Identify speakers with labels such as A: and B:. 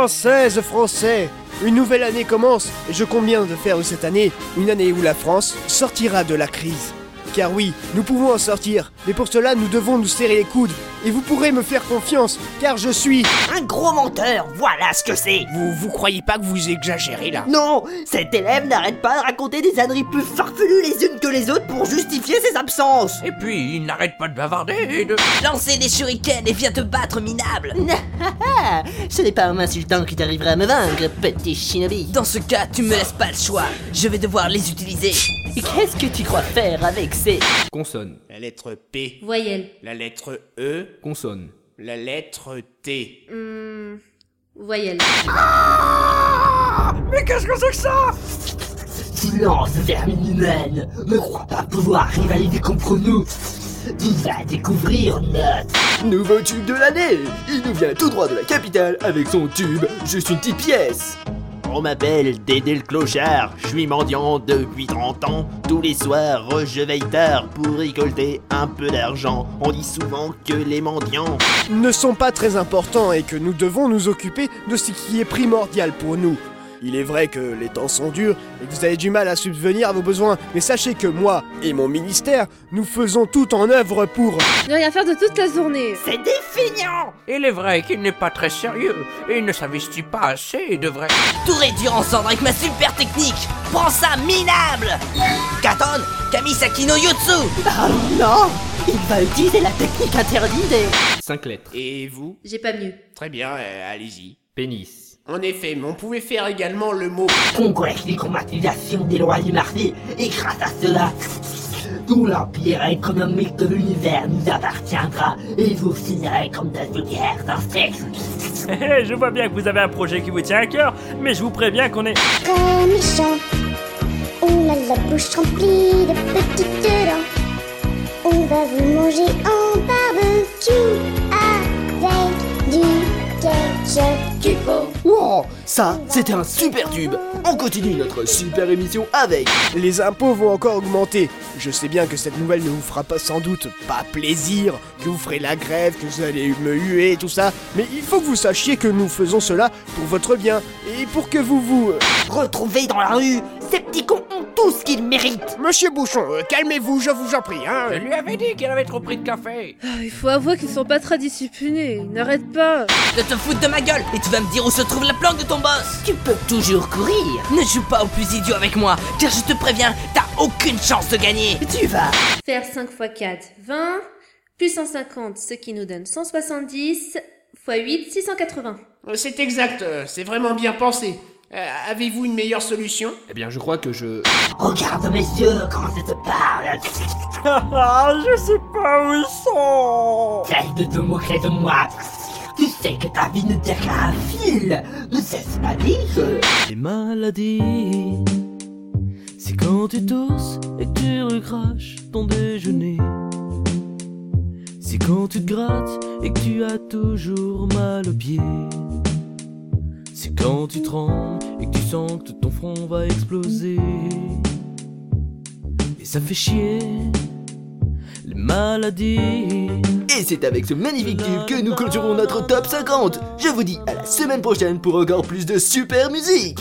A: Françaises, Français, une nouvelle année commence et je bien de faire de cette année une année où la France sortira de la crise. Car oui, nous pouvons en sortir, mais pour cela nous devons nous serrer les coudes. Et vous pourrez me faire confiance, car je suis...
B: Un gros menteur, voilà ce que c'est.
A: Vous, vous croyez pas que vous exagérez là?
B: Non Cet élève n'arrête pas de raconter des âneries plus farfelues les unes que les autres pour justifier ses absences.
C: Et puis, il n'arrête pas de bavarder et de...
B: Lancer des shurikens et viens te battre, minable. Ce n'est pas en m'insultant que t'arriveras à me vaincre, petit shinobi. Dans ce cas, tu me laisses pas le choix, je vais devoir les utiliser Qu'est-ce que tu crois faire avec ces...
D: Consonne.
A: La lettre P,
E: Voyelle.
A: la lettre E,
D: Consonne.
A: la lettre T.
E: Hmm, voyelle.
C: Mais qu'est-ce que c'est que ça?
F: Silence, vermine humaine Ne crois pas pouvoir rivaliser contre nous Tu vas découvrir notre...
G: Nouveau tube de l'année Il nous vient tout droit de la capitale avec son tube, juste une petite pièce
H: On m'appelle Dédé le clochard, je suis mendiant depuis 30 ans. Tous les soirs, je veille tard pour récolter un peu d'argent. On dit souvent que les mendiants
A: Ne sont pas très importants et que nous devons nous occuper de ce qui est primordial pour nous. Il est vrai que les temps sont durs et que vous avez du mal à subvenir à vos besoins, mais sachez que moi et mon ministère, nous faisons tout en œuvre pour...
E: Ne rien faire de toute la journée.
B: C'est des fignants
C: Il est vrai qu'il n'est pas très sérieux et il ne s'investit pas assez et devrait...
B: Tout réduire ensemble avec ma super technique Prends ça, minable Katon Kamisaki no Yutsu Ah non Il va utiliser la technique interdite des...
D: 5 lettres.
A: Et vous?
E: J'ai pas mieux.
A: Très bien, euh, allez-y.
D: Pénis.
A: En effet, mais on pouvait faire également le mot...
F: Conquête et combatisation des lois du marché, et grâce à cela, tout l'empire économique de l'univers nous appartiendra, et vous finirez comme des vulgaires insectes.
I: Eh, je vois bien que vous avez un projet qui vous tient à cœur, mais je vous préviens qu'on est...
J: très méchant. On a la bouche remplie de petites dents. On va vous manger en barbecue avec du ketchup du pot.
G: Wow Ça, c'était un super tube. On continue notre super émission avec...
A: Les impôts vont encore augmenter. Je sais bien que cette nouvelle ne vous fera pas sans doute pas plaisir, que vous ferez la grève, que vous allez me huer, tout ça, mais il faut que vous sachiez que nous faisons cela pour votre bien et pour que vous vous... euh,
B: Retrouvés dans la rue, ces petits cons ont tout ce qu'ils méritent
A: Monsieur Bouchon, euh, calmez-vous, je vous en prie, hein.
C: Je lui avais dit qu'il avait trop pris de café
E: Ah, Il faut avouer qu'ils sont pas très disciplinés. Ils n'arrêtent pas.
B: De te foutre de ma gueule et tu vas me dire où se trouve la planque de ton boss Tu peux toujours courir Ne joue pas au plus idiot avec moi, car je te préviens, t'as aucune chance de gagner Tu vas
E: Faire 5 x 4, 20. Plus 150, ce qui nous donne 170. x 8, 680.
A: Euh, C'est exact, euh, c'est vraiment bien pensé. Euh, Avez-vous une meilleure solution?
D: Eh bien, je crois que je...
F: Regarde mes yeux, comment ça te parle.
I: Ah, je sais pas où ils sont.
F: Cesse de te moquer de moi Tu sais que ta vie ne tient qu'à un fil. Ne cesse pas dire.
K: Les maladies, c'est quand tu tousses et que tu recraches ton déjeuner. C'est quand tu te grattes et que tu as toujours mal aux pieds. Quand tu trembles et que tu sens que tout ton front va exploser. Et ça fait chier, les maladies.
G: Et c'est avec ce magnifique tube que nous clôturons notre top 50 Je vous dis à la semaine prochaine pour encore plus de super musique